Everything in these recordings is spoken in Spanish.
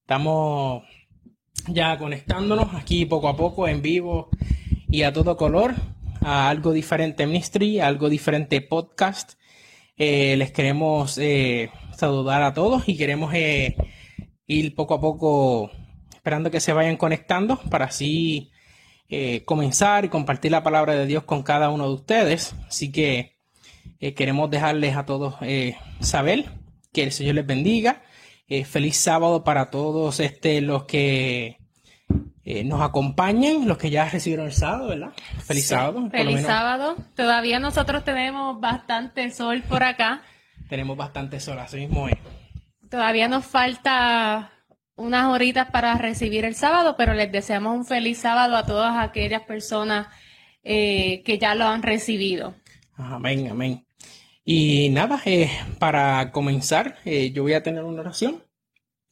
Estamos ya conectándonos aquí poco a poco en vivo y a todo color a algo diferente ministry, algo diferente podcast. Eh, les queremos eh, saludar a todos y queremos eh, ir poco a poco esperando que se vayan conectando para así comenzar y compartir la palabra de Dios con cada uno de ustedes. Así que queremos dejarles a todos saber que el Señor les bendiga. Feliz sábado para todos este, los que eh, nos acompañan los que ya recibieron el sábado, ¿verdad? Feliz sábado. Feliz sábado. Todavía nosotros tenemos bastante sol por acá. tenemos bastante sol, así mismo es. Todavía nos falta unas horitas para recibir el sábado, pero les deseamos un feliz sábado a todas aquellas personas eh, que ya lo han recibido. Amén, amén. Y nada, eh, para comenzar, yo voy a tener una oración.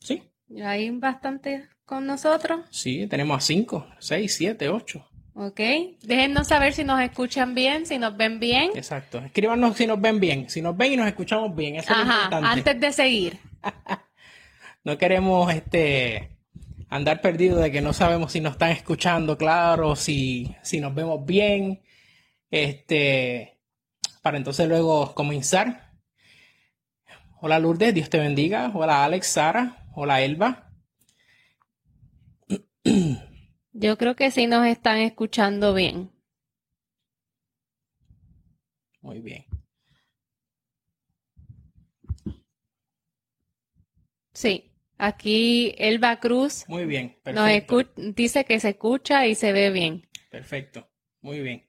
¿Sí? Hay bastante con nosotros? Sí, tenemos a cinco, seis, siete, ocho. Ok. Déjennos saber si nos escuchan bien, si nos ven bien. Exacto. Escríbanos si nos ven bien. Si nos ven y nos escuchamos bien. Eso Ajá, es importante. Antes de seguir. no queremos este andar perdidos de que no sabemos si nos están escuchando, claro, si, si nos vemos bien. Este, para entonces luego comenzar. Hola Lourdes, Dios te bendiga. Hola Alex, Sara. Hola Elba. Yo creo que sí nos están escuchando bien. Muy bien. Sí, aquí Elba Cruz. Muy bien, perfecto. Nos dice que se escucha y se ve bien. Perfecto, muy bien.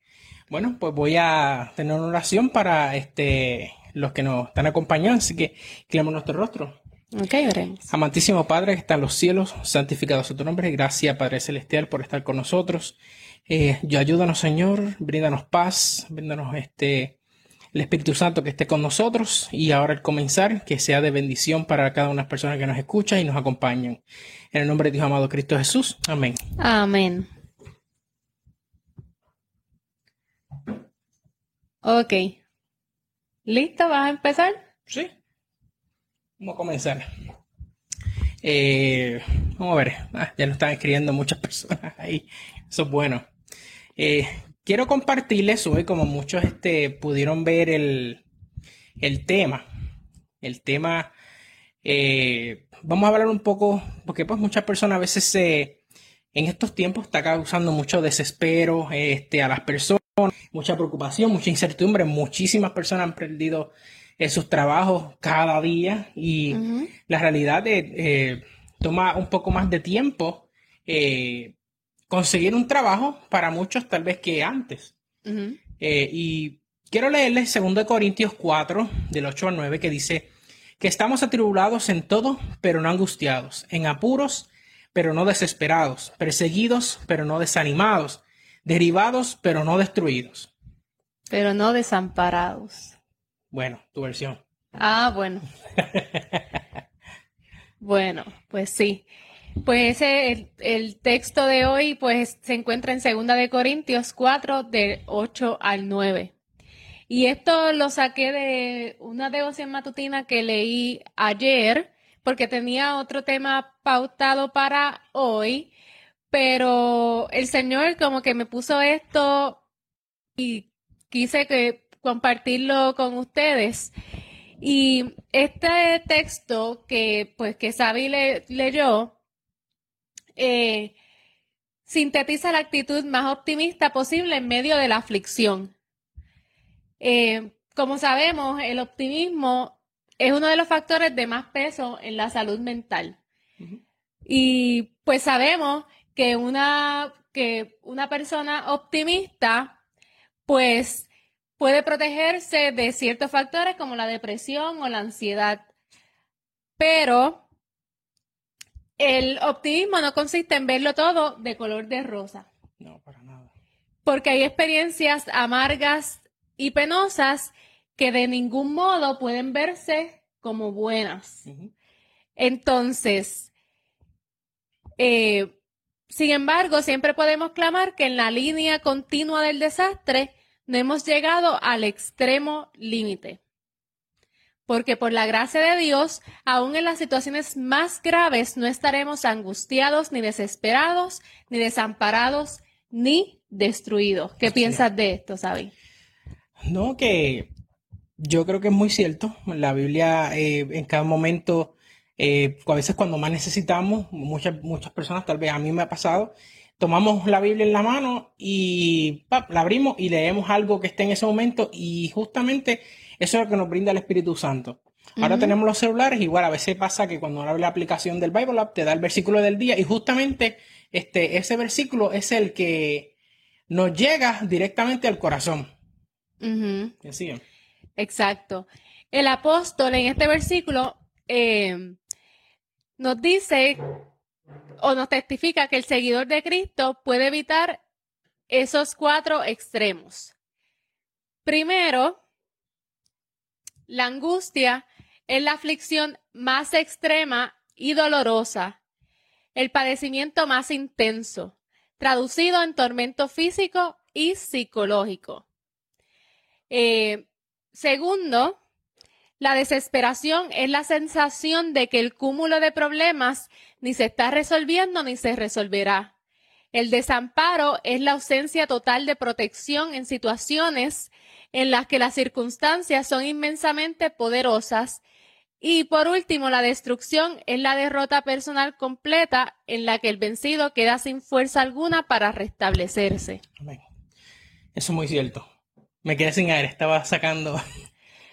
Bueno, pues voy a tener una oración para este los que nos están acompañando, así que clemos nuestro rostro. Ok, oremos. Amantísimo Padre que está en los cielos, santificado sea tu nombre. Gracias, Padre Celestial, por estar con nosotros. Eh, ayúdanos, Señor, bríndanos paz, bríndanos este, el Espíritu Santo que esté con nosotros. Y ahora al comenzar, que sea de bendición para cada una de las personas que nos escuchan y nos acompañan. En el nombre de Dios amado Cristo Jesús. Amén. Amén. Ok. ¿Listo? ¿Vas a empezar? Sí. Vamos a comenzar. Eh, vamos a ver. Ah, ya lo están escribiendo muchas personas ahí. Eso es bueno. Eh, quiero compartirles hoy, como muchos este, pudieron ver el, tema. El tema. Eh, vamos a hablar un poco, porque pues muchas personas a veces se, en estos tiempos está causando mucho desespero este, a las personas, mucha preocupación, mucha incertidumbre. Muchísimas personas han perdido sus trabajos cada día y la realidad eh, toma un poco más de tiempo eh, conseguir un trabajo para muchos tal vez que antes. Eh, y quiero leerles 2 Corintios 4 del 8 al 9 que dice que estamos atribulados en todo, pero no angustiados, en apuros, pero no desesperados, perseguidos, pero no desanimados, derivados, pero no destruidos. Pero no desamparados. Bueno, tu versión. Ah, bueno. bueno, pues sí. Pues el, el, texto de hoy pues se encuentra en Segunda de Corintios 4 de 8 al 9. Y esto lo saqué de una devoción matutina que leí ayer porque tenía otro tema pautado para hoy, pero el Señor como que me puso esto y quise que compartirlo con ustedes. Y este texto que, pues, que Sabi le, leyó, eh, sintetiza la actitud más optimista posible en medio de la aflicción. Eh, como sabemos, el optimismo es uno de los factores de más peso en la salud mental. Y pues sabemos que una, que una persona optimista, pues puede protegerse de ciertos factores como la depresión o la ansiedad. Pero el optimismo no consiste en verlo todo de color de rosa. No, para nada. Porque hay experiencias amargas y penosas que de ningún modo pueden verse como buenas. Entonces, eh, sin embargo, siempre podemos clamar que en la línea continua del desastre no hemos llegado al extremo límite. porque por la gracia de Dios, aún en las situaciones más graves, no estaremos angustiados, ni desesperados, ni desamparados, ni destruidos. ¿Qué piensas de esto, Sabi? No, que yo creo que es muy cierto. La Biblia eh, en cada momento, eh, a veces cuando más necesitamos, muchas, muchas personas, tal vez a mí me ha pasado, tomamos la Biblia en la mano y la abrimos y leemos algo que esté en ese momento y justamente eso es lo que nos brinda el Espíritu Santo. Ahora tenemos los celulares, igual a veces pasa que cuando abre la aplicación del Bible App te da el versículo del día y justamente este, ese versículo es el que nos llega directamente al corazón. Exacto. El apóstol en este versículo eh, nos dice o nos testifica que el seguidor de Cristo puede evitar esos cuatro extremos. Primero, la angustia es la aflicción más extrema y dolorosa, el padecimiento más intenso, traducido en tormento físico y psicológico. Eh, segundo, la desesperación es la sensación de que el cúmulo de problemas ni se está resolviendo ni se resolverá. El desamparo es la ausencia total de protección en situaciones en las que las circunstancias son inmensamente poderosas. Y por último, la destrucción es la derrota personal completa en la que el vencido queda sin fuerza alguna para restablecerse. Eso es muy cierto. Me quedé sin aire, estaba sacando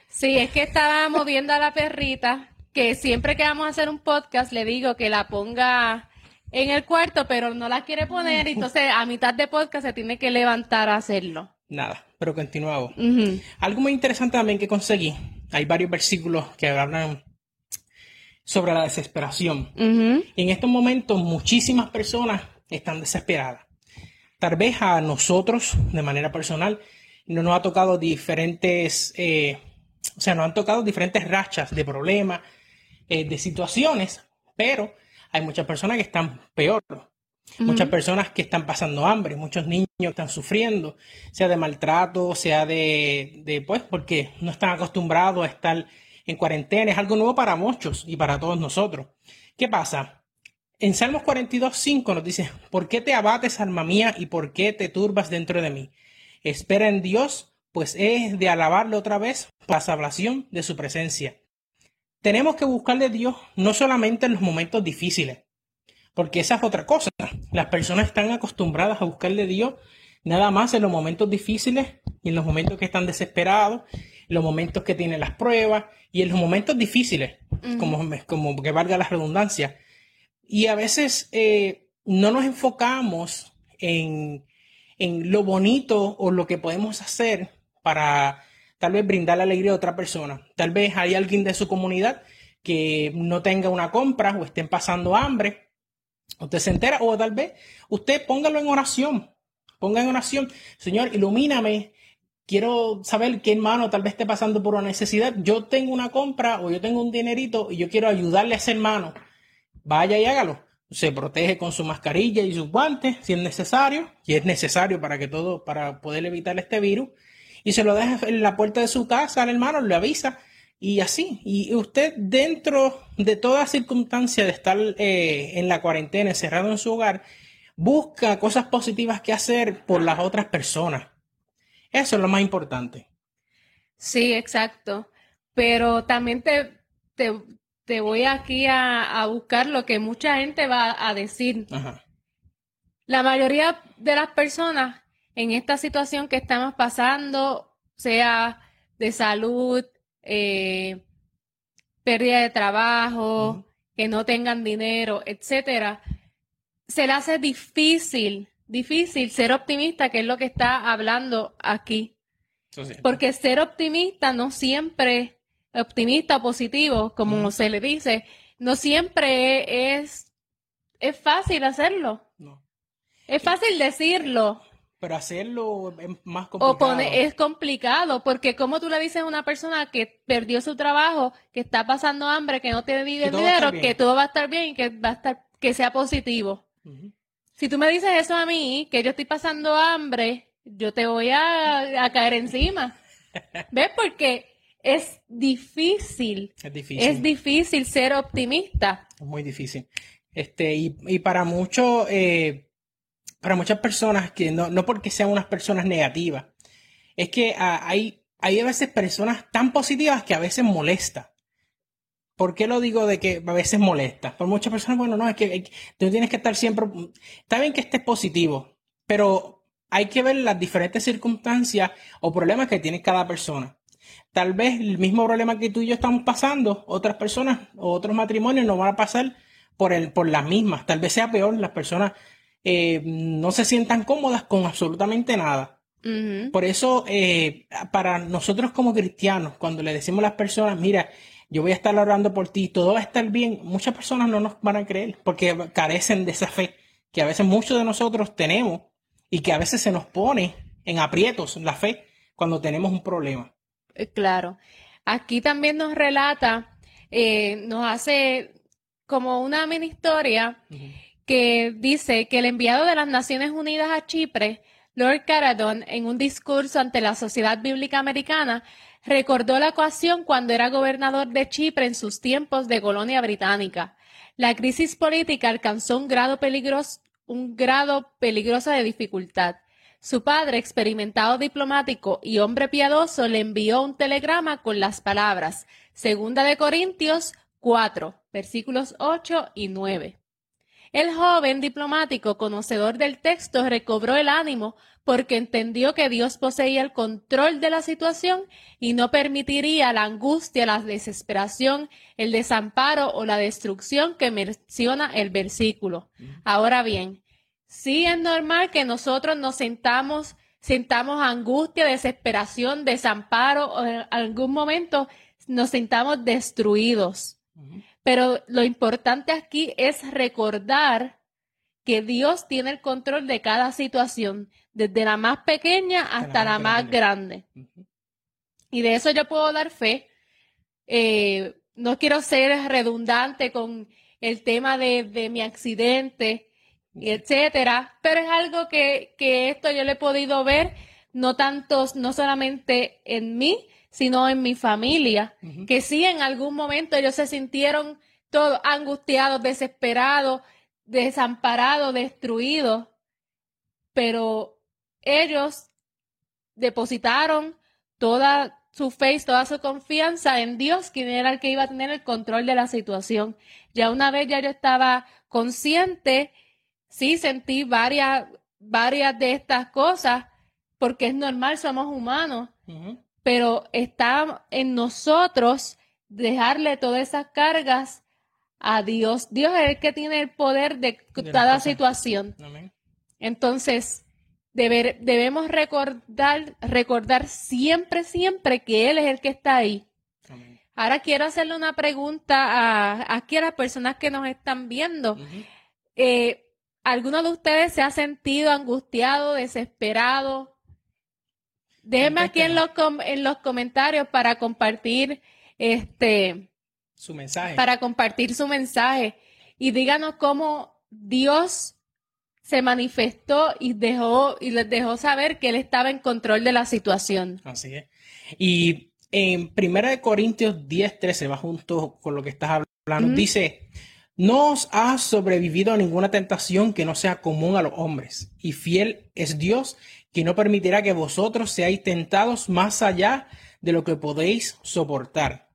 Sí, es que estaba moviendo a la perrita, que siempre que vamos a hacer un podcast le digo que la ponga en el cuarto, pero no la quiere poner, entonces a mitad de podcast se tiene que levantar a hacerlo. Nada, pero continuamos. Algo muy interesante también que conseguí, hay varios versículos que hablan sobre la desesperación. Y en estos momentos muchísimas personas están desesperadas. Tal vez a nosotros, de manera personal, no nos ha tocado diferentes eh, o sea, nos han tocado diferentes rachas de problemas, eh, de situaciones, pero hay muchas personas que están peor. Muchas personas que están pasando hambre, muchos niños que están sufriendo, sea de maltrato, sea de, de, pues, porque no están acostumbrados a estar en cuarentena. Es algo nuevo para muchos y para todos nosotros. ¿Qué pasa? En Salmos 42, 5 nos dice, ¿por qué te abates, alma mía, y por qué te turbas dentro de mí? Espera en Dios, pues es de alabarle otra vez para salvación de su presencia. Tenemos que buscarle a Dios no solamente en los momentos difíciles, porque esa es otra cosa. Las personas están acostumbradas a buscarle a Dios nada más en los momentos difíciles y en los momentos que están desesperados, en los momentos que tienen las pruebas y en los momentos difíciles, como, como que valga la redundancia. Y a veces eh, no nos enfocamos en, en lo bonito o lo que podemos hacer para tal vez brindar la alegría a otra persona. Tal vez hay alguien de su comunidad que no tenga una compra o estén pasando hambre. Usted se entera o tal vez usted póngalo en oración. Ponga en oración, Señor, ilumíname. Quiero saber qué hermano tal vez esté pasando por una necesidad. Yo tengo una compra o yo tengo un dinerito y yo quiero ayudarle a ese hermano. Vaya y hágalo. Se protege con su mascarilla y sus guantes si es necesario, si es necesario para que todo, para poder evitar este virus y se lo deja en la puerta de su casa al hermano, le avisa y así. Y usted dentro de toda circunstancia de estar eh, en la cuarentena, encerrado en su hogar, busca cosas positivas que hacer por las otras personas. Eso es lo más importante. Sí, exacto. Pero también te, te, voy aquí a, a, buscar lo que mucha gente va a decir. La mayoría de las personas en esta situación que estamos pasando, sea de salud, eh, pérdida de trabajo, que no tengan dinero, etcétera, se le hace difícil, difícil ser optimista, que es lo que está hablando aquí. Porque ser optimista no siempre, optimista o positivo, como se le dice, no siempre es, es fácil hacerlo. No. Es fácil decirlo, pero hacerlo es más complicado. O pone, es complicado, porque como tú le dices a una persona que perdió su trabajo, que está pasando hambre, que no tiene dinero, que todo va a estar bien y que va a estar, que sea positivo. Si tú me dices eso a mí, que yo estoy pasando hambre, yo te voy a, caer encima. ¿Ves? Porque es difícil. Es difícil. Es difícil ser optimista. Es muy difícil. Este, y, y para muchos, eh, para muchas personas que no, no porque sean unas personas negativas, es que ah, hay, hay a veces personas tan positivas que a veces molesta. ¿Por qué lo digo de que a veces molesta? Por muchas personas, bueno, no, es que, es que tú tienes que estar siempre, está bien que estés positivo, pero hay que ver las diferentes circunstancias o problemas que tiene cada persona. Tal vez el mismo problema que tú y yo estamos pasando, otras personas o otros matrimonios no van a pasar por, el, por las mismas. Tal vez sea peor, las personas eh, no se sientan cómodas con absolutamente nada. Por eso, eh, para nosotros como cristianos, cuando le decimos a las personas, mira, yo voy a estar orando por ti, todo va a estar bien, muchas personas no nos van a creer porque carecen de esa fe que a veces muchos de nosotros tenemos y que a veces se nos pone en aprietos la fe cuando tenemos un problema. Eh, Claro. Aquí también nos relata, eh, nos hace como una mini historia que dice que el enviado de las Naciones Unidas a Chipre, Lord Caradon, en un discurso ante la Sociedad Bíblica Americana, recordó la ocasión cuando era gobernador de Chipre en sus tiempos de colonia británica. La crisis política alcanzó un grado peligroso, un grado peligroso de dificultad. Su padre, experimentado diplomático y hombre piadoso, le envió un telegrama con las palabras Segunda de Corintios 4, versículos 8 y 9. El joven diplomático, conocedor del texto, recobró el ánimo porque entendió que Dios poseía el control de la situación y no permitiría la angustia, la desesperación, el desamparo o la destrucción que menciona el versículo. Ahora bien, sí es normal que nosotros nos sentamos, sentamos angustia, desesperación, desamparo o en algún momento nos sintamos destruidos. Pero lo importante aquí es recordar que Dios tiene el control de cada situación, desde la más pequeña hasta la más grande. Y de eso yo puedo dar fe. Eh, no quiero ser redundante con el tema de, de mi accidente, etcétera, pero es algo que, que esto yo lo he podido ver, no tantos, no solamente en mí, sino en mi familia, que sí en algún momento ellos se sintieron todos angustiados, desesperados, desamparados, destruidos, pero ellos depositaron toda su fe toda su confianza en Dios, quien era el que iba a tener el control de la situación. Ya una vez ya yo estaba consciente, sí sentí varias, varias de estas cosas, porque es normal, somos humanos. Pero está en nosotros dejarle todas esas cargas a Dios. Dios es el que tiene el poder de cada situación. Amén. Entonces, deber- debemos recordar, recordar siempre, siempre que Él es el que está ahí. Amén. Ahora quiero hacerle una pregunta a, aquí a las personas que nos están viendo. Eh, ¿Alguno de ustedes se ha sentido angustiado, desesperado? Déjenme aquí en los, com- en los comentarios para compartir este, Su mensaje. para compartir su mensaje y díganos cómo Dios se manifestó y dejó y les dejó saber que él estaba en control de la situación. Así es. Y en 1 Corintios 10, 13, va junto con lo que estás hablando, dice, no os ha sobrevivido a ninguna tentación que no sea común a los hombres, y fiel es Dios, que no permitirá que vosotros seáis tentados más allá de lo que podéis soportar,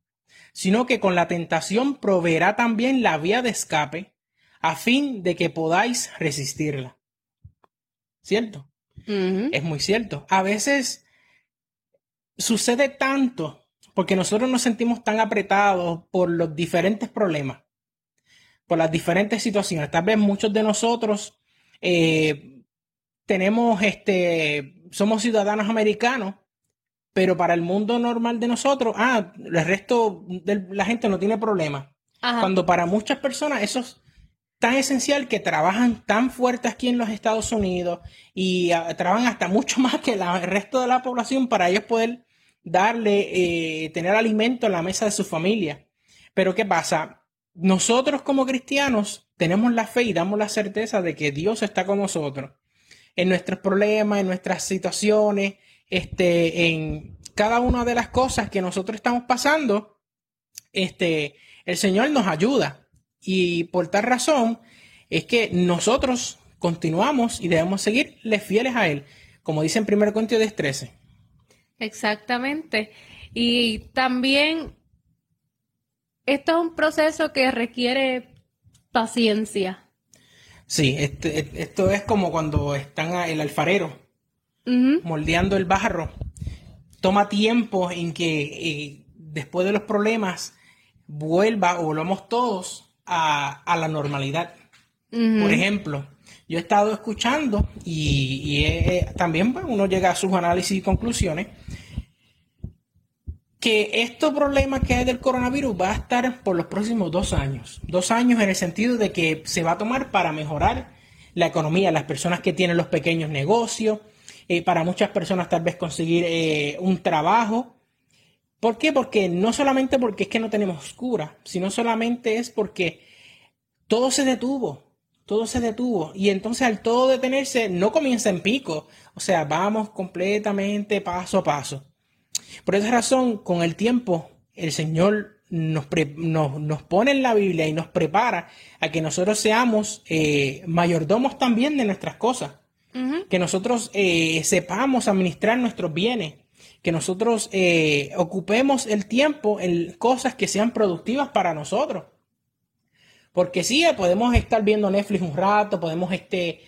sino que con la tentación proveerá también la vía de escape, a fin de que podáis resistirla. ¿Cierto? Es muy cierto. A veces sucede tanto porque nosotros nos sentimos tan apretados por los diferentes problemas, por las diferentes situaciones. Tal vez muchos de nosotros eh, tenemos, este, somos ciudadanos americanos, pero para el mundo normal de nosotros, ah, el resto de la gente no tiene problema. Ajá. Cuando para muchas personas eso es tan esencial que trabajan tan fuerte aquí en los Estados Unidos y ah, trabajan hasta mucho más que la- el resto de la población para ellos poder darle, eh, tener alimento en la mesa de su familia. Pero ¿qué pasa? Nosotros como cristianos tenemos la fe y damos la certeza de que Dios está con nosotros en nuestros problemas, en nuestras situaciones, este, en, cada una de las cosas que nosotros estamos pasando, este, el Señor nos ayuda. Y por tal razón es que nosotros continuamos y debemos seguirle fieles a Él, como dice en 1 Corintios 10:13. Exactamente. Y también esto es un proceso que requiere paciencia. Sí, este, esto es como cuando están el alfarero moldeando el barro. Toma tiempo en que eh, después de los problemas vuelva o volvamos todos a, la normalidad. Por ejemplo, yo he estado escuchando y, también uno llega a sus análisis y conclusiones que este problema que hay del coronavirus va a estar por los próximos dos años. Dos años en el sentido de que se va a tomar para mejorar la economía, las personas que tienen los pequeños negocios, eh, para muchas personas tal vez conseguir eh, un trabajo. ¿Por qué? Porque no solamente porque es que no tenemos cura, sino solamente es porque todo se detuvo, todo se detuvo. Y entonces al todo detenerse no comienza en pico, o sea, vamos completamente paso a paso. Por esa razón, con el tiempo, el Señor nos, nos, pone en la Biblia y nos prepara a que nosotros seamos eh, mayordomos también de nuestras cosas, que nosotros eh, sepamos administrar nuestros bienes, que nosotros eh, ocupemos el tiempo en cosas que sean productivas para nosotros. Porque sí, podemos estar viendo Netflix un rato, podemos este,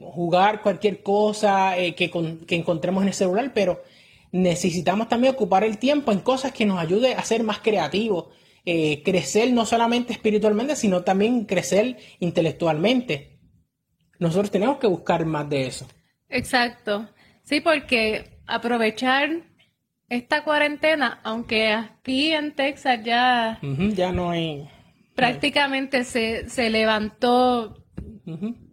jugar cualquier cosa que, que encontremos en el celular, pero necesitamos también ocupar el tiempo en cosas que nos ayude a ser más creativos, eh, crecer no solamente espiritualmente, sino también crecer intelectualmente. Nosotros tenemos que buscar más de eso. Exacto. Sí, porque aprovechar esta cuarentena, aunque aquí en Texas ya, ya no hay... Prácticamente se, se levantó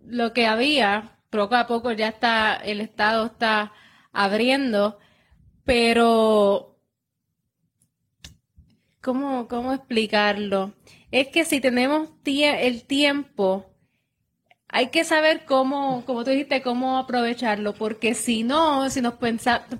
lo que había, poco a poco ya está, el Estado está abriendo pero, ¿cómo, cómo explicarlo? Es que si tenemos el tiempo, hay que saber cómo, como tú dijiste, cómo aprovecharlo, porque si no, si nos,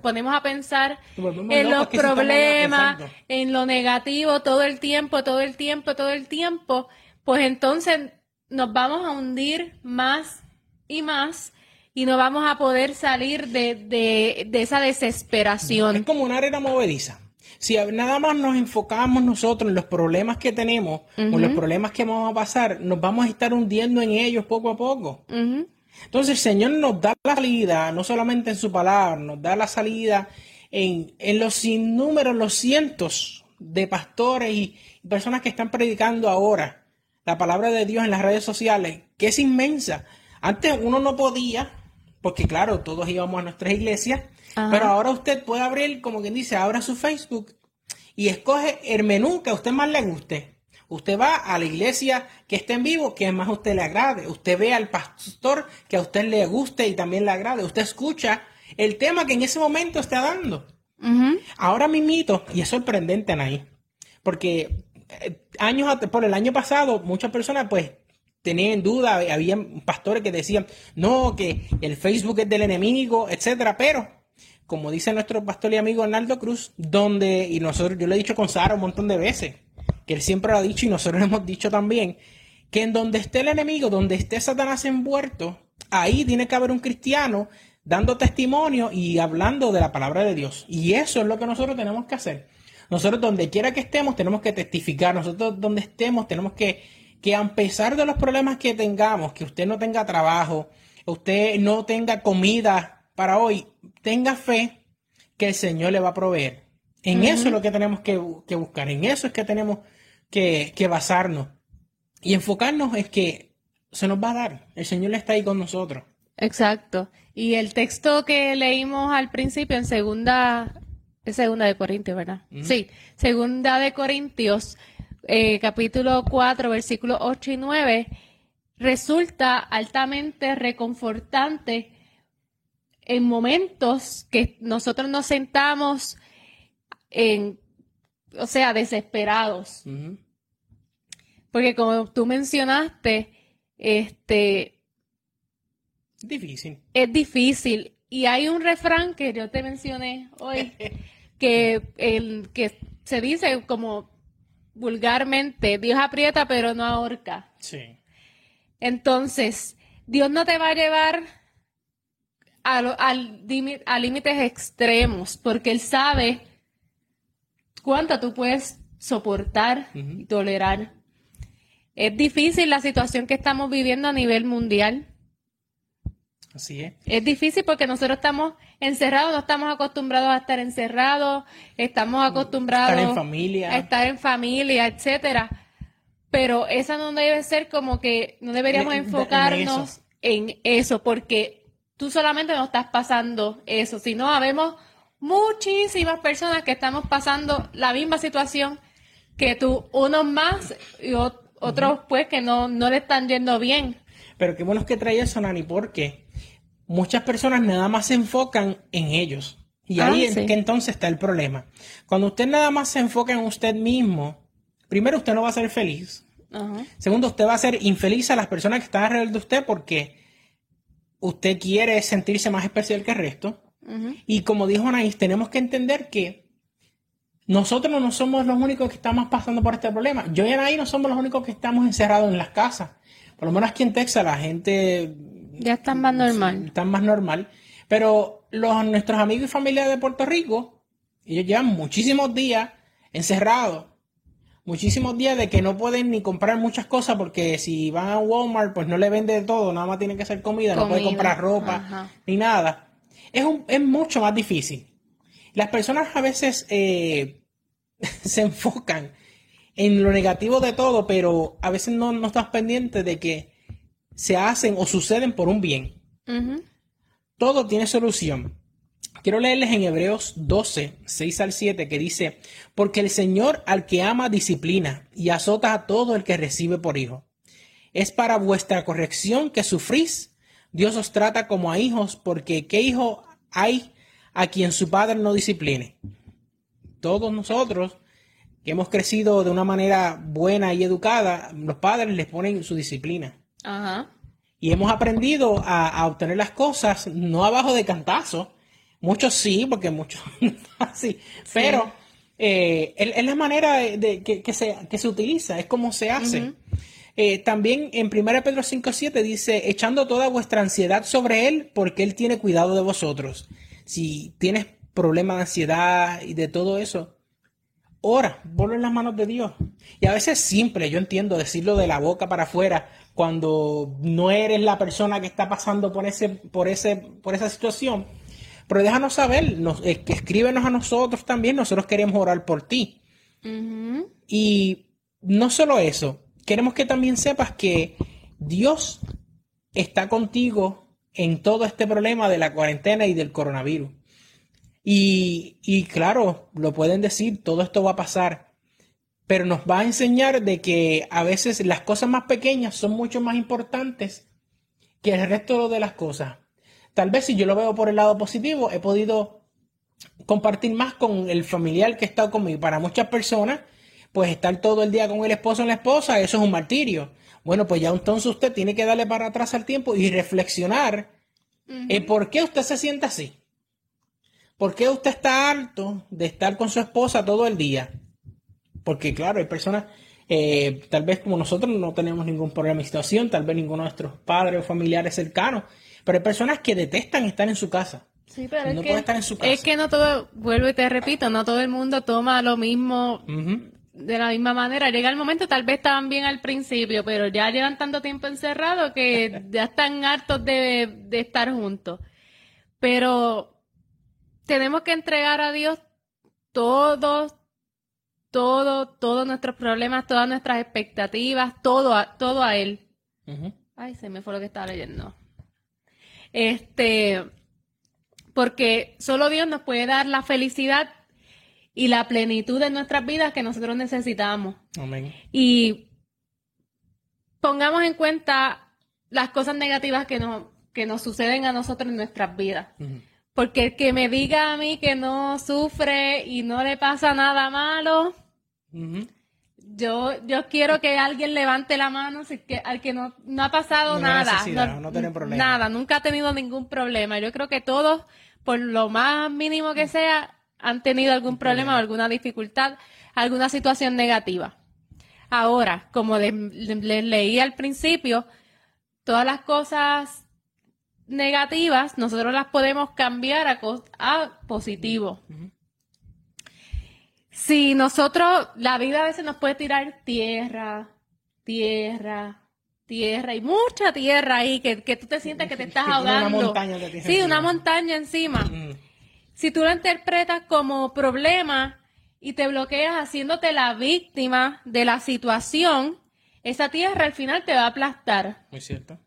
ponemos a pensar en los problemas, en lo negativo todo el tiempo, todo el tiempo, todo el tiempo, pues entonces nos vamos a hundir más y más y no vamos a poder salir de, esa desesperación. Es como una arena movediza. Si nada más nos enfocamos nosotros en los problemas que tenemos o los problemas que vamos a pasar, nos vamos a estar hundiendo en ellos poco a poco. Entonces el Señor nos da la salida, no solamente en su palabra, nos da la salida en, en los sinnúmeros, los cientos de pastores y personas que están predicando ahora la palabra de Dios en las redes sociales, que es inmensa. Antes uno no podía porque claro, todos íbamos a nuestras iglesias, pero ahora usted puede abrir, como quien dice, abra su Facebook y escoge el menú que a usted más le guste. Usted va a la iglesia que esté en vivo, que más a usted le agrade. Usted ve al pastor que a usted le guste y también le agrade. Usted escucha el tema que en ese momento está dando. Ahora mito y es sorprendente, Anaí, porque eh, años por el año pasado, muchas personas pues tenían en duda, había pastores que decían, no, que el Facebook es del enemigo, etcétera, pero como dice nuestro pastor y amigo Arnaldo Cruz, donde, y nosotros, yo lo he dicho con Sara un montón de veces, que él siempre lo ha dicho y nosotros lo hemos dicho también, que en donde esté el enemigo, donde esté Satanás envuelto, ahí tiene que haber un cristiano dando testimonio y hablando de la palabra de Dios. Y eso es lo que nosotros tenemos que hacer. Nosotros donde quiera que estemos tenemos que testificar, nosotros donde estemos tenemos que que a pesar de los problemas que tengamos, que usted no tenga trabajo, usted no tenga comida para hoy, tenga fe que el Señor le va a proveer. En eso es lo que tenemos que, buscar, en eso es que tenemos que, basarnos y enfocarnos es que se nos va a dar, el Señor está ahí con nosotros. Exacto. Y el texto que leímos al principio en segunda, segunda de Corintios, ¿verdad? Sí, segunda de Corintios eh, capítulo 4, versículos 8 y 9, resulta altamente reconfortante en momentos que nosotros nos sentamos en, o sea, desesperados. Porque como tú mencionaste, este... Difícil. Es difícil. Y hay un refrán que yo te mencioné hoy que, el, que se dice como vulgarmente, Dios aprieta pero no ahorca. Sí. Entonces, Dios no te va a llevar a, límites extremos, porque Él sabe cuánto tú puedes soportar y tolerar. Es difícil la situación que estamos viviendo a nivel mundial. Así es. Es difícil porque nosotros estamos encerrados, no estamos acostumbrados a estar encerrados, estamos acostumbrados estar en familia. a estar en familia, etcétera. Pero esa no debe ser como que no deberíamos enfocarnos en eso. porque tú solamente no estás pasando eso, sino habemos muchísimas personas que estamos pasando la misma situación que tú, unos más y otros pues que no, no le están yendo bien. Pero qué bueno es que trae eso, Nani, porque muchas personas nada más se enfocan en ellos. Y ahí ah, es que entonces está el problema. Cuando usted nada más se enfoca en usted mismo, primero usted no va a ser feliz. Segundo, usted va a ser infeliz a las personas que están alrededor de usted porque usted quiere sentirse más especial que el resto. Y como dijo Anaís, tenemos que entender que nosotros no somos los únicos que estamos pasando por este problema. Yo y Anaís no somos los únicos que estamos encerrados en las casas. Por lo menos aquí en Texas la gente... Ya está más normal. Está más normal. Pero los, nuestros amigos y familia de Puerto Rico, ellos llevan muchísimos días encerrados. Muchísimos días de que no pueden ni comprar muchas cosas porque si van a Walmart pues no le vende todo, nada más tienen que hacer comida, no pueden comprar ropa ni nada es, un, es mucho más difícil. Las personas a veces eh, se enfocan en lo negativo de todo, pero a veces no, no estás pendiente de que se hacen o suceden por un bien. Todo tiene solución. Quiero leerles en Hebreos 12, 6 al 7, que dice, porque el Señor al que ama disciplina y azota a todo el que recibe por hijo. Es para vuestra corrección que sufrís Dios os trata como a hijos porque ¿qué hijo hay a quien su padre no discipline? Todos nosotros que hemos crecido de una manera buena y educada, los padres les ponen su disciplina. Y hemos aprendido a, obtener las cosas no abajo de cantazo. Muchos sí, porque muchos así. Pero eh, es, la manera de, que, se, que se utiliza, es como se hace. Eh, también en 1 Pedro 5.7 dice, echando toda vuestra ansiedad sobre Él, porque Él tiene cuidado de vosotros. Si tienes problemas de ansiedad y de todo eso, ora, ponlo en las manos de Dios. Y a veces es simple, yo entiendo decirlo de la boca para afuera, cuando no eres la persona que está pasando por, ese, por, ese, por esa situación. Pero déjanos saber, nos, escríbenos a nosotros también, nosotros queremos orar por ti. Y no solo eso, queremos que también sepas que Dios está contigo en todo este problema de la cuarentena y del coronavirus. Y, claro, lo pueden decir, todo esto va a pasar, pero nos va a enseñar de que a veces las cosas más pequeñas son mucho más importantes que el resto de las cosas. Tal vez si yo lo veo por el lado positivo, he podido compartir más con el familiar que ha estado conmigo. Para muchas personas, pues estar todo el día con el esposo o la esposa, eso es un martirio. Bueno, pues ya entonces usted tiene que darle para atrás al tiempo y reflexionar en por qué usted se siente así. ¿Por qué usted está harto de estar con su esposa todo el día? Porque claro, hay personas, eh, tal vez como nosotros no tenemos ningún problema de situación, tal vez ninguno de nuestros padres o familiares cercanos, pero hay personas que detestan estar en su casa. Sí, pero no es, que, estar en su casa. es que no todo, vuelvo y te repito, no todo el mundo toma lo mismo de la misma manera. Llega el momento, tal vez estaban bien al principio, pero ya llevan tanto tiempo encerrados que ya están hartos de, estar juntos. Pero tenemos que entregar a Dios todos, todo, todos nuestros problemas, todas nuestras expectativas, todo a, todo a Él. Ay, se me fue lo que estaba leyendo. Este, porque solo Dios nos puede dar la felicidad y la plenitud de nuestras vidas que nosotros necesitamos. Amén. Y pongamos en cuenta las cosas negativas que nos, que nos suceden a nosotros en nuestras vidas. Porque el que me diga a mí que no sufre y no le pasa nada malo, yo, yo quiero que alguien levante la mano si que, al que no, no ha pasado nada. No, no problema. Nada, nunca ha tenido ningún problema. Yo creo que todos, por lo más mínimo que sea, han tenido algún problema o alguna dificultad, alguna situación negativa. Ahora, como les, leí al principio, todas las cosas negativas nosotros las podemos cambiar a, a positivo. Si nosotros, la vida a veces nos puede tirar tierra, tierra, tierra y mucha tierra ahí que, tú te sientes que te estás ahogando. Una montaña sí, una montaña encima. Mm. Si tú lo interpretas como problema y te bloqueas haciéndote la víctima de la situación, esa tierra al final te va a aplastar. Muy cierto.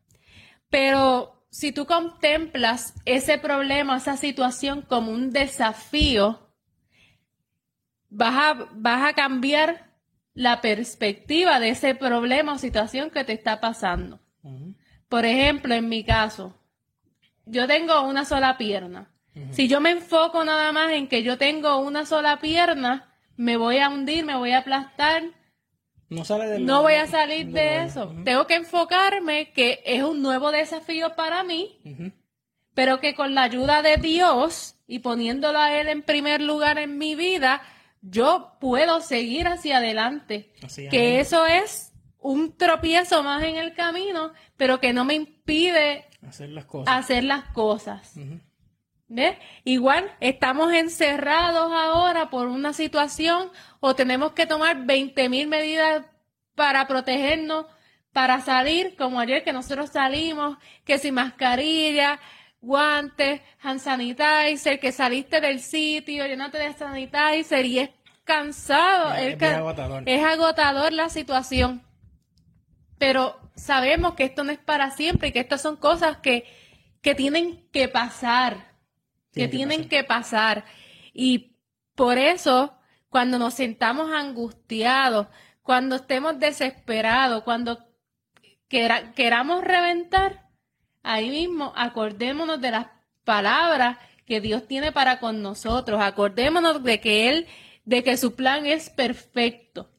Pero si tú contemplas ese problema, esa situación como un desafío, vas a, vas a cambiar la perspectiva de ese problema o situación que te está pasando. Por ejemplo, en mi caso, yo tengo una sola pierna. Si yo me enfoco nada más en que yo tengo una sola pierna, me voy a hundir, me voy a aplastar. No, sale no voy a salir de eso. Tengo que enfocarme que es un nuevo desafío para mí, pero que con la ayuda de Dios y poniéndolo a Él en primer lugar en mi vida, yo puedo seguir hacia adelante. que eso es un tropiezo más en el camino, pero que no me impide hacer las cosas. Hacer las cosas. Igual estamos encerrados ahora por una situación o tenemos que tomar 20 mil medidas para protegernos, para salir, como ayer que nosotros salimos, que sin mascarilla, guantes, hand sanitizer, que saliste del sitio, llenate de sanitizer y es cansado. Es, agotador. es agotador la situación. Pero sabemos que esto no es para siempre y que estas son cosas que, que tienen que pasar. que, tienen que pasar. Y por eso, cuando nos sentamos angustiados, cuando estemos desesperados, cuando queramos reventar, ahí mismo acordémonos de las palabras que Dios tiene para con nosotros. Acordémonos de que Él, de que su plan es perfecto.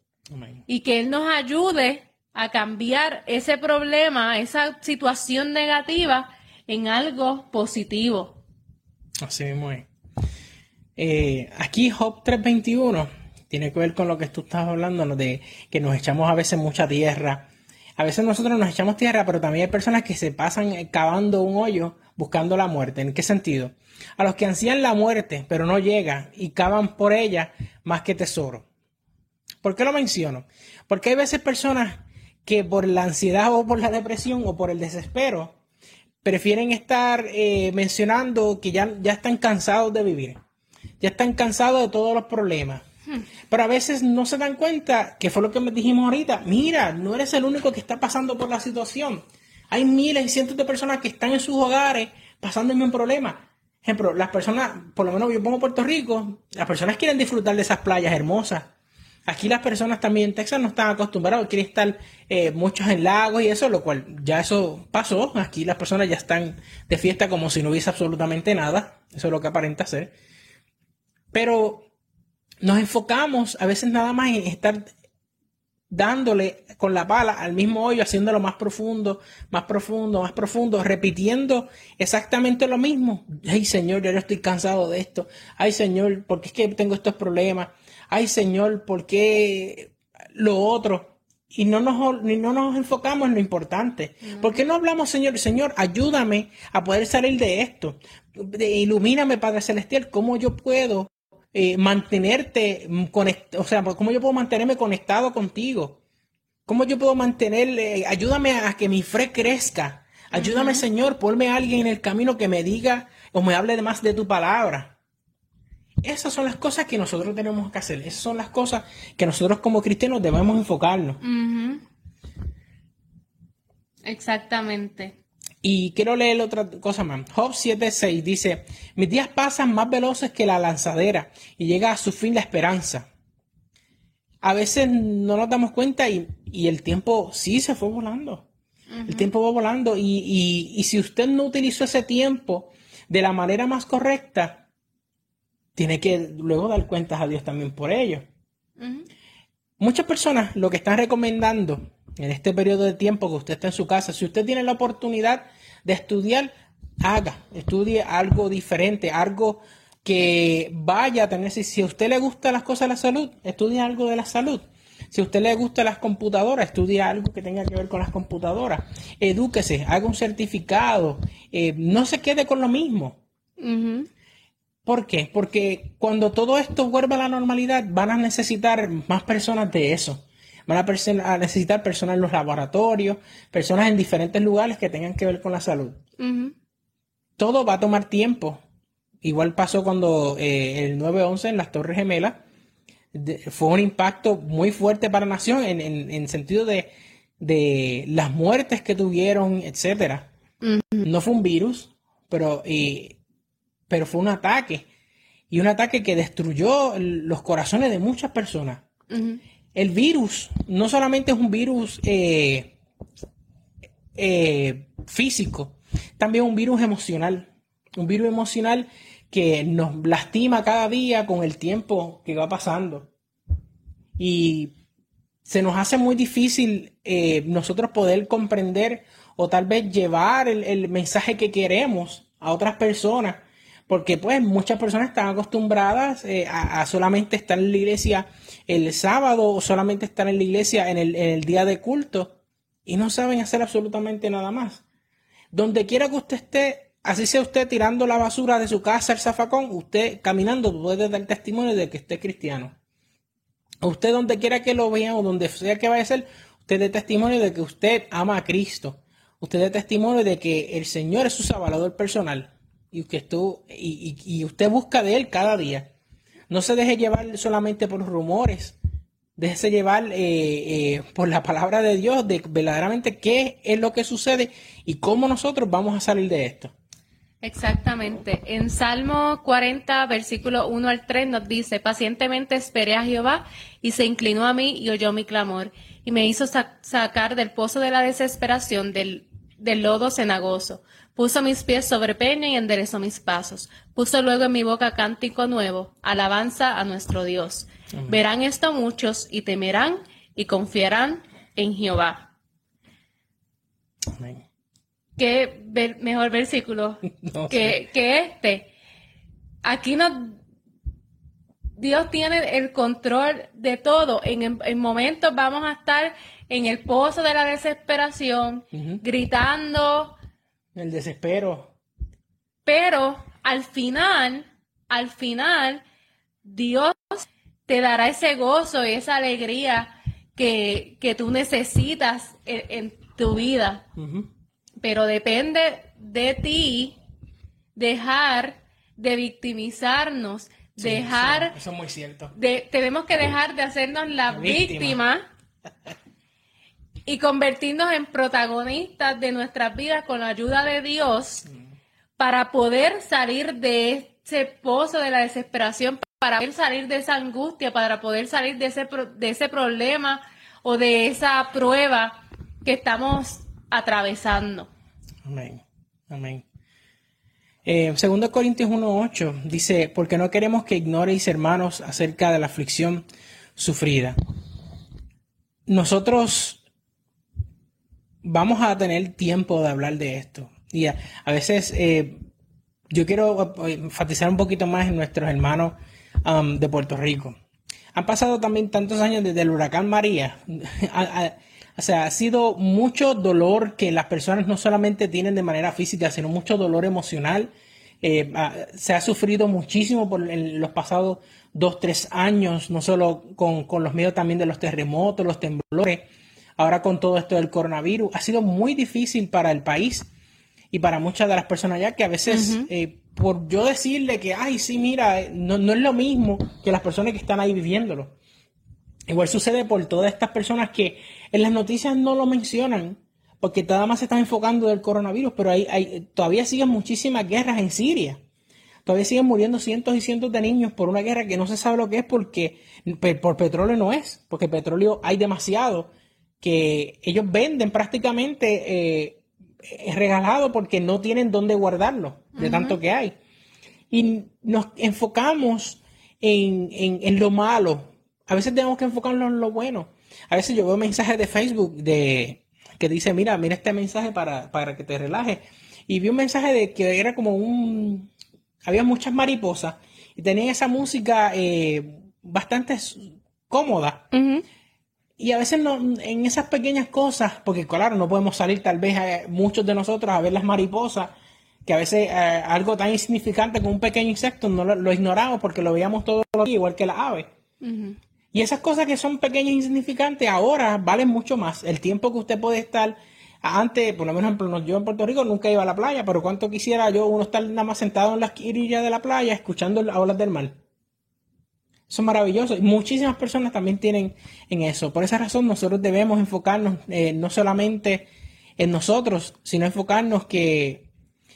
Y que Él nos ayude a cambiar ese problema, esa situación negativa en algo positivo. Así mismo es. Eh, aquí Job 321 tiene que ver con lo que tú estás hablando, de que nos echamos a veces mucha tierra a veces nosotros nos echamos tierra, pero también hay personas que se pasan cavando un hoyo buscando la muerte. ¿En qué sentido? A los que ansían la muerte, pero no llegan y cavan por ella más que tesoro. ¿Por qué lo menciono? Porque hay veces personas que por la ansiedad o por la depresión o por el desespero prefieren estar eh, mencionando que ya, ya están cansados de vivir, ya están cansados de todos los problemas, pero a veces no se dan cuenta, que fue lo que me dijimos ahorita, mira, no eres el único que está pasando por la situación. Hay miles y cientos de personas que están en sus hogares pasando un problema. Ejemplo, las personas, por lo menos yo pongo Puerto Rico, las personas quieren disfrutar de esas playas hermosas. Aquí las personas también en Texas no están acostumbrados, quieren estar eh, muchos en lagos y eso, lo cual ya eso pasó. Aquí las personas ya están de fiesta como si no hubiese absolutamente nada. Eso es lo que aparenta ser. Pero nos enfocamos a veces nada más en estar dándole con la pala al mismo hoyo, haciéndolo más profundo, más profundo, más profundo, repitiendo exactamente lo mismo. Ay Señor, yo estoy cansado de esto. Ay Señor, ¿por qué es que tengo estos problemas? Ay Señor, ¿por qué lo otro? Y no nos, no nos enfocamos en lo importante. ¿Por qué no hablamos, Señor? Señor, ayúdame a poder salir de esto. Ilumíname, Padre Celestial, cómo yo puedo eh, mantenerte conectado, o sea, cómo yo puedo mantenerme conectado contigo. ¿Cómo yo puedo mantener, eh, ayúdame a que mi fe crezca. Ayúdame, Señor, ponme a alguien en el camino que me diga o me hable más de tu palabra. Esas son las cosas que nosotros tenemos que hacer. Esas son las cosas que nosotros como cristianos debemos enfocarnos. Exactamente. Y quiero leer otra cosa más. Job 7:6 dice, mis días pasan más veloces que la lanzadera y llega a su fin la esperanza. A veces no nos damos cuenta y, el tiempo sí se fue volando. El tiempo va volando y, si usted no utilizó ese tiempo de la manera más correcta, tiene que luego dar cuentas a Dios también por ello. Muchas personas lo que están recomendando en este periodo de tiempo que usted está en su casa, si usted tiene la oportunidad de estudiar, haga, estudie algo diferente, algo que vaya a tener, si a usted le gustan las cosas de la salud, estudie algo de la salud. Si a usted le gustan las computadoras, estudie algo que tenga que ver con las computadoras. Edúquese, haga un certificado. Eh, no se quede con lo mismo. ¿Por qué? Porque cuando todo esto vuelva a la normalidad, van a necesitar más personas de eso. Van a, necesitar personas en los laboratorios, personas en diferentes lugares que tengan que ver con la salud. Todo va a tomar tiempo. Igual pasó cuando eh, el 9-11 en las Torres Gemelas fue un impacto muy fuerte para la nación en, en, sentido de, de, las muertes que tuvieron, etcétera. No fue un virus, pero, pero fue un ataque. Y un ataque que destruyó los corazones de muchas personas. El virus no solamente es un virus eh, eh, físico, también un virus emocional. Un virus emocional que nos lastima cada día con el tiempo que va pasando. Y se nos hace muy difícil eh, nosotros poder comprender o tal vez llevar el, mensaje que queremos a otras personas. Porque pues muchas personas están acostumbradas eh, a, solamente estar en la iglesia el sábado o solamente estar en la iglesia en el, día de culto y no saben hacer absolutamente nada más. Donde quiera que usted esté, Así sea usted tirando la basura de su casa al zafacón, usted caminando puede dar testimonio de que usted es cristiano. Usted donde quiera que lo vea o donde sea que vaya a ser, usted dé testimonio de que usted ama a Cristo. Usted dé testimonio de que el Señor es su salvador personal y que tú, y, usted busca de Él cada día. No se deje llevar solamente por rumores, déjese llevar eh, eh, por la palabra de Dios de verdaderamente qué es lo que sucede y cómo nosotros vamos a salir de esto. Exactamente. En Salmo 40, versículo 1 al 3 nos dice, pacientemente esperé a Jehová y se inclinó a mí y oyó mi clamor y me hizo sacar del pozo de la desesperación del, del lodo cenagoso. Puso mis pies sobre peña y enderezó mis pasos. Puso luego en mi boca cántico nuevo, alabanza a nuestro Dios. Verán esto muchos y temerán y confiarán en Jehová. Amén qué mejor versículo que, este. Aquí no, Dios tiene el control de todo. En, en, momentos vamos a estar en el pozo de la desesperación, gritando. El desespero. Pero al final, al final, Dios te dará ese gozo y esa alegría que, tú necesitas en, tu vida pero depende de ti dejar de victimizarnos, dejar... Eso, es muy cierto. De, tenemos que dejar de hacernos la, víctima. Y convertirnos en protagonistas de nuestras vidas con la ayuda de Dios para poder salir de ese pozo de la desesperación, para poder salir de esa angustia, para poder salir de ese, de ese problema o de esa prueba que estamos atravesando. Amén. Amén. Eh, Corintios 1.8 dice, porque no queremos que ignoréis, hermanos, acerca de la aflicción sufrida. Nosotros vamos a tener tiempo de hablar de esto. Y a, veces eh, yo quiero eh, enfatizar un poquito más en nuestros hermanos um, de Puerto Rico. Han pasado también tantos años desde el huracán María. O sea, ha sido mucho dolor que las personas no solamente tienen de manera física, sino mucho dolor emocional. Eh, se ha sufrido muchísimo por los pasados dos, tres años, no solo con, los medios también de los terremotos, los temblores, ahora con todo esto del coronavirus. Ha sido muy difícil para el país y para muchas de las personas ya que a veces, eh, por yo decirle que, ay, sí, mira, no, no es lo mismo que las personas que están ahí viviéndolo. Igual sucede por todas estas personas que en las noticias no lo mencionan, porque nada más se están enfocando del coronavirus, pero hay, hay, todavía siguen muchísimas guerras en Siria. Todavía siguen muriendo cientos y cientos de niños por una guerra que no se sabe lo que es porque por petróleo no es, porque petróleo hay demasiado que ellos venden prácticamente eh, regalado porque no tienen dónde guardarlo de tanto que hay. Y nos enfocamos en, en lo malo, a veces tenemos que enfocarnos en lo bueno. A veces yo veo mensajes de Facebook de que dice, mira, mira este mensaje para, que te relajes. Y vi un mensaje de que era como un... Había muchas mariposas y tenían esa música eh, bastante cómoda. Y a veces no, en esas pequeñas cosas, porque claro, no podemos salir tal vez a, muchos de nosotros a ver las mariposas, que a veces eh, algo tan insignificante como un pequeño insecto no lo, ignoramos porque lo veíamos todos los días, igual que las aves. Y esas cosas que son pequeñas e insignificantes ahora valen mucho más. El tiempo que usted puede estar antes, por lo menos yo en Puerto Rico nunca iba a la playa, pero cuánto quisiera yo uno estar nada más sentado en la esquina de la playa escuchando las olas del mar. Eso es maravilloso. Y muchísimas personas también tienen en eso. Por esa razón nosotros debemos enfocarnos eh, no solamente en nosotros, sino enfocarnos que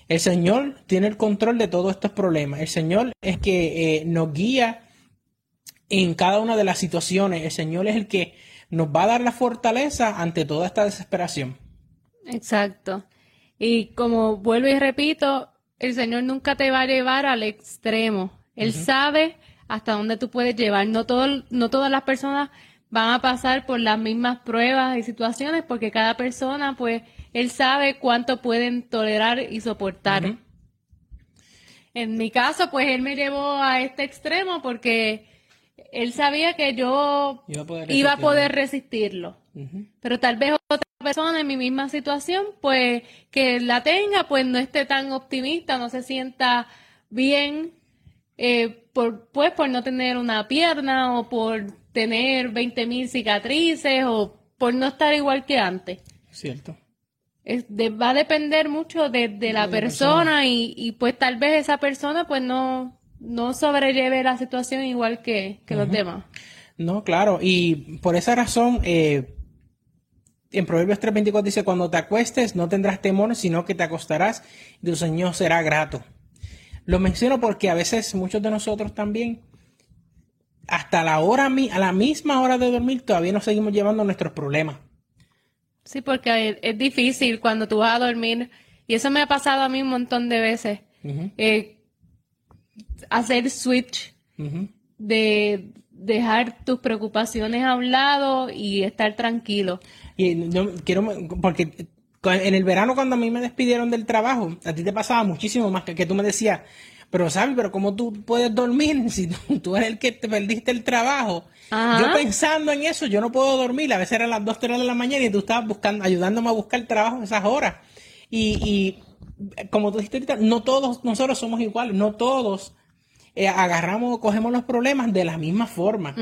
el Señor tiene el control de todos estos problemas. El Señor es que eh, nos guía en cada una de las situaciones. El Señor es el que nos va a dar la fortaleza ante toda esta desesperación. Exacto. Y como vuelvo y repito, el Señor nunca te va a llevar al extremo. Él sabe hasta dónde tú puedes llevar. No, todo, no todas las personas van a pasar por las mismas pruebas y situaciones porque cada persona, pues, Él sabe cuánto pueden tolerar y soportar. En mi caso, pues, Él me llevó a este extremo porque Él sabía que yo iba a poder, resistirlo. Pero tal vez otra persona en mi misma situación, pues que la tenga, pues no esté tan optimista, no se sienta bien, eh, por, pues por no tener una pierna o por tener 20 mil cicatrices o por no estar igual que antes. Cierto. va a depender mucho de, la, persona, Y, pues tal vez esa persona pues no, no sobrelleve la situación igual que, los demás. No, claro, y por esa razón, eh, en Proverbios 3:24 dice, cuando te acuestes no tendrás temor, sino que te acostarás y tu Señor será grato. Lo menciono porque a veces muchos de nosotros también, hasta la hora, a la misma hora de dormir, todavía nos seguimos llevando nuestros problemas. Sí, porque es, difícil cuando tú vas a dormir, y eso me ha pasado a mí un montón de veces, eh, hacer switch de dejar tus preocupaciones a un lado y estar tranquilo. Y yo quiero, porque en el verano cuando a mí me despidieron del trabajo, a ti te pasaba muchísimo más que, que tú me decías, pero sabes, pero ¿cómo tú puedes dormir si tú, eres el que te perdiste el trabajo? Yo pensando en eso, yo no puedo dormir, a veces eran las 2, 3 de la mañana y tú estabas buscando, ayudándome a buscar trabajo en esas horas. Y, y como tú dijiste ahorita, no todos nosotros somos iguales, no todos eh, agarramos, cogemos los problemas de la misma forma.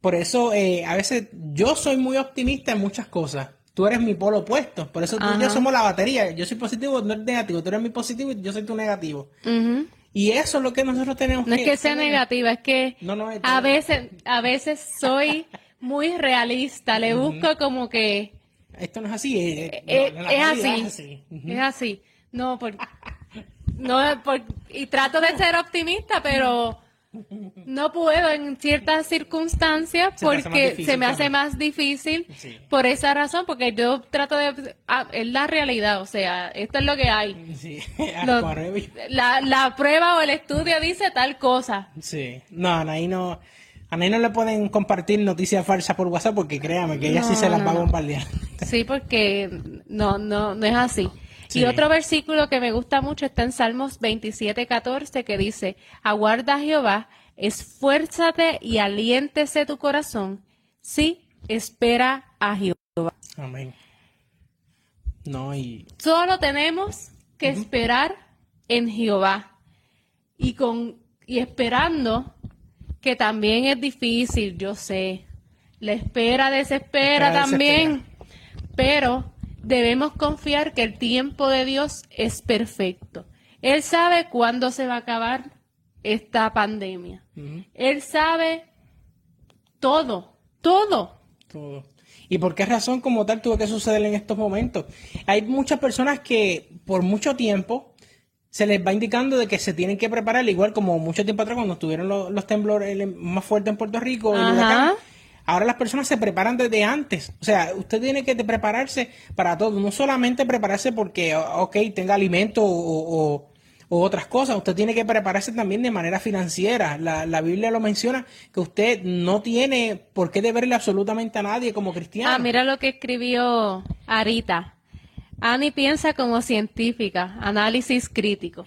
Por eso, eh, a veces yo soy muy optimista en muchas cosas. Tú eres mi polo opuesto. Por eso tú y yo somos la batería. Yo soy positivo, no eres negativo. Tú eres mi positivo y yo soy tu negativo. Y eso es lo que nosotros tenemos no que... Es que sea negativa, es que a, veces, a veces soy muy realista. Le busco como que... Esto no es así. Eh, eh, es, así. Es así. No, porque... no, y trato de ser optimista, pero no puedo en ciertas circunstancias porque se me hace más difícil por esa razón, porque yo trato de... Ah, es la realidad, o sea, esto es lo que hay. la, prueba o el estudio dice tal cosa. Sí, no, ahí no... A mí no le pueden compartir noticias falsas por WhatsApp porque créame que ella sí se las va a bombardear. Sí, porque no, no, no es así. Y otro versículo que me gusta mucho está en Salmos 27, 14, que dice, aguarda a Jehová, esfuérzate y aliéntese tu corazón. Sí, espera a Jehová. Amén. No, y... Solo tenemos que esperar en Jehová. Y, con, y esperando, que también es difícil, yo sé. La espera desespera también. Pero debemos confiar que el tiempo de Dios es perfecto. Él sabe cuándo se va a acabar esta pandemia. Él sabe todo, todo. Todo. ¿Y por qué razón como tal tuvo que suceder en estos momentos? Hay muchas personas que por mucho tiempo se les va indicando de que se tienen que preparar, igual como mucho tiempo atrás cuando estuvieron los, temblores más fuertes en Puerto Rico, Ahora las personas se preparan desde antes. O sea, usted tiene que prepararse para todo. No solamente prepararse porque, ok, tenga alimento o, otras cosas. Usted tiene que prepararse también de manera financiera. La, Biblia lo menciona que usted no tiene por qué deberle absolutamente a nadie como cristiano. Ah, mira lo que escribió Arita. Ani piensa como científica, análisis crítico.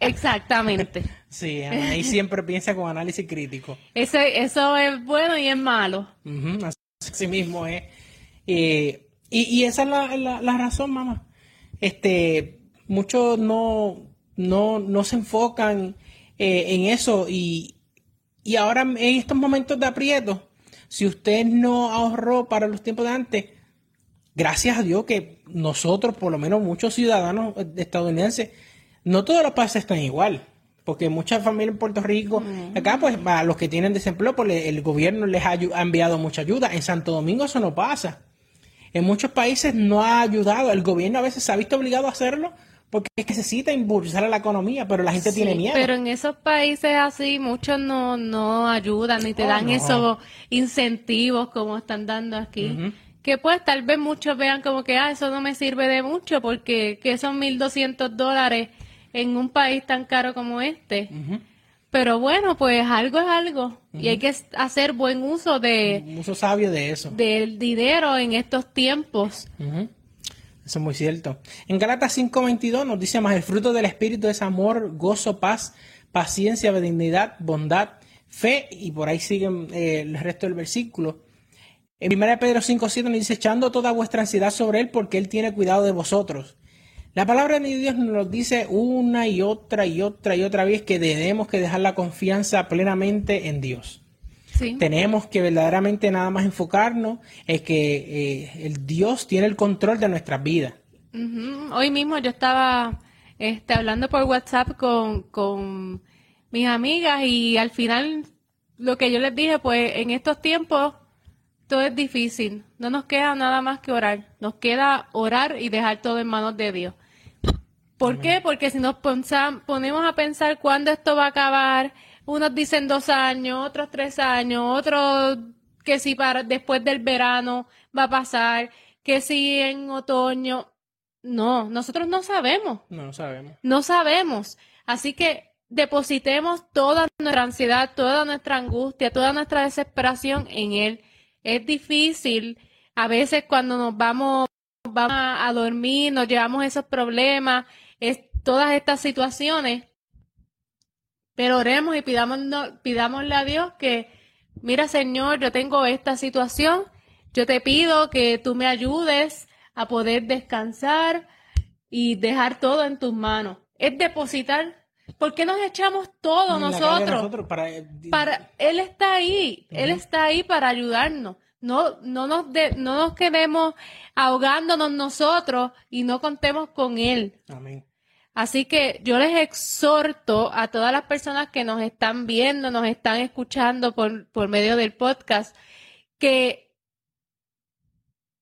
Exactamente. sí, ahí siempre piensa con análisis crítico. Eso, eso es bueno y es malo. así mismo es. Eh, y, esa es la, razón, mamá. Este, muchos no, no, no se enfocan eh, en eso y, y ahora en estos momentos de aprieto, si usted no ahorró para los tiempos de antes, gracias a Dios que nosotros, por lo menos muchos ciudadanos estadounidenses, no todos los países están igual. Porque muchas familias en Puerto Rico, acá pues a los que tienen desempleo, pues el gobierno les ha, enviado mucha ayuda. En Santo Domingo eso no pasa. En muchos países no ha ayudado. El gobierno a veces se ha visto obligado a hacerlo porque necesita impulsar a la economía, pero la gente tiene miedo. Pero en esos países así, muchos no, no ayudan ni te oh, dan esos incentivos como están dando aquí que pues tal vez muchos vean como que, ah, eso no me sirve de mucho porque que son 1.200 dólares en un país tan caro como este. Pero bueno, pues algo es algo y hay que hacer buen uso de... Un uso sabio de eso. Del dinero en estos tiempos. Eso es muy cierto. En Galatas 5:22 nos dice más, el fruto del Espíritu es amor, gozo, paz, paciencia, benignidad, bondad, fe, y por ahí siguen eh, el resto del versículo. En 1 Pedro 5.7 nos dice, echando toda vuestra ansiedad sobre Él porque Él tiene cuidado de vosotros. La palabra de Dios nos dice una y otra y otra y otra vez que debemos que dejar la confianza plenamente en Dios. Tenemos que verdaderamente nada más enfocarnos en que eh, el Dios tiene el control de nuestras vidas. Hoy mismo yo estaba este, hablando por WhatsApp con, con mis amigas y al final lo que yo les dije, pues en estos tiempos todo es difícil. No nos queda nada más que orar. Nos queda orar y dejar todo en manos de Dios. ¿Por qué? Porque si nos ponemos a pensar cuándo esto va a acabar, unos dicen dos años, otros tres años, otros que si para después del verano va a pasar, que si en otoño. No, nosotros no sabemos. No sabemos. No sabemos. Así que depositemos toda nuestra ansiedad, toda nuestra angustia, toda nuestra desesperación en Él es difícil. A veces cuando nos vamos, vamos a dormir, nos llevamos esos problemas, es, todas estas situaciones. Pero oremos y pidámosle a Dios que, mira Señor, yo tengo esta situación, yo te pido que tú me ayudes a poder descansar y dejar todo en tus manos. Es depositar ¿Por qué nos echamos todo nosotros? para... para... Él está ahí, Él está ahí para ayudarnos. No, no, nos no nos quedemos ahogándonos nosotros y no contemos con Él. Amén. Así que yo les exhorto a todas las personas que nos están viendo, nos están escuchando por, por medio del podcast, que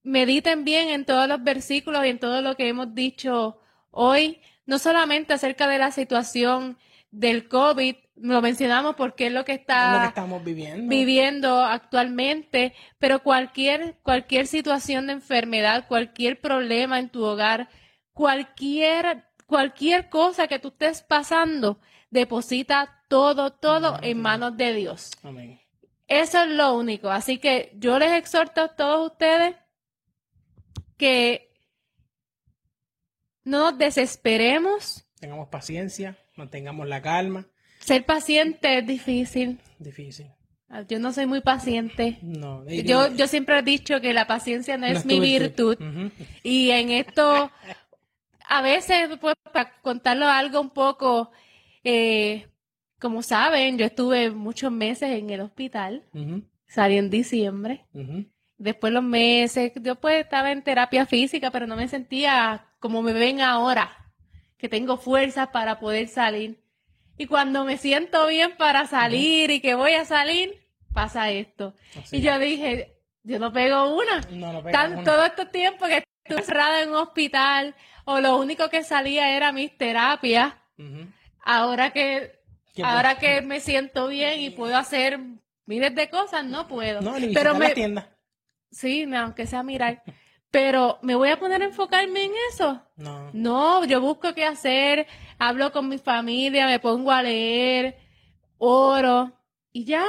mediten bien en todos los versículos y en todo lo que hemos dicho hoy no solamente acerca de la situación del COVID, lo mencionamos porque es lo que está estamos viviendo. viviendo actualmente, pero cualquier, cualquier situación de enfermedad, cualquier problema en tu hogar, cualquier, cualquier cosa que tú estés pasando, deposita todo, todo en manos de Dios. Amén. Eso es lo único. Así que yo les exhorto a todos ustedes que no nos desesperemos. Tengamos paciencia, mantengamos la calma. Ser paciente es difícil. Difícil. Ah, yo no soy muy paciente. No. yo, yo siempre he dicho que la paciencia no, es mi virtud. Y en esto, a veces, pues, para contarlo algo un poco, eh, como saben, yo estuve muchos meses en el hospital. Salí en diciembre. Después los meses, yo pues estaba en terapia física, pero no me sentía como me ven ahora, que tengo fuerza para poder salir. Y cuando me siento bien para salir y que voy a salir, pasa esto. y yo dije, yo no pego una. No, Todo este tiempo que estuve cerrada en un hospital o lo único que salía era mis terapias. Ahora que ahora que me siento bien y puedo hacer miles de cosas, no puedo. No, ni Pero me, la tienda. Sí, aunque sea mirar. Pero ¿me voy a poner a enfocarme en eso? No. No, yo busco qué hacer, hablo con mi familia, me pongo a leer, oro y ya,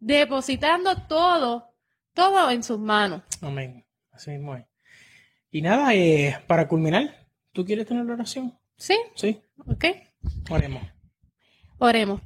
depositando todo, todo en sus manos. Amén. Así mismo es. Y nada, eh, para culminar, ¿tú quieres tener la oración? Sí. Sí. Ok. Oremos. Oremos.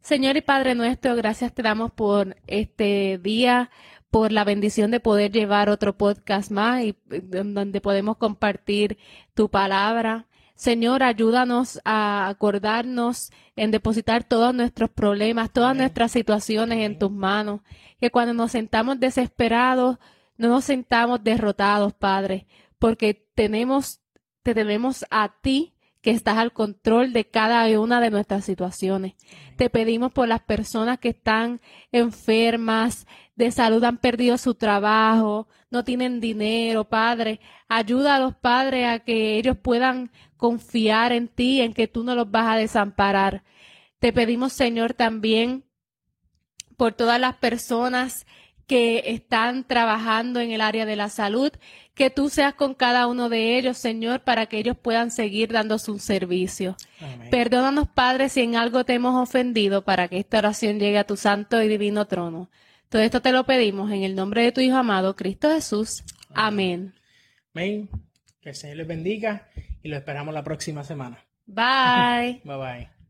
Señor y Padre nuestro, gracias te damos por este día, por la bendición de poder llevar otro podcast más y donde podemos compartir tu palabra. Señor, ayúdanos a acordarnos en depositar todos nuestros problemas, todas nuestras situaciones en tus manos. Que cuando nos sentamos desesperados, no nos sentamos derrotados, Padre, porque tenemos, te tenemos a ti que estás al control de cada una de nuestras situaciones. Te pedimos por las personas que están enfermas, de salud, han perdido su trabajo, no tienen dinero, Padre. Ayuda a los padres a que ellos puedan confiar en ti, en que tú no los vas a desamparar. Te pedimos, Señor, también por todas las personas que están trabajando en el área de la salud, que tú seas con cada uno de ellos, Señor, para que ellos puedan seguir dando su servicio. Perdónanos, Padre, si en algo te hemos ofendido, para que esta oración llegue a tu santo y divino trono. Todo esto te lo pedimos en el nombre de tu Hijo amado, Cristo Jesús. Amén. Amén. Que el Señor les bendiga y lo esperamos la próxima semana. Bye. bye bye.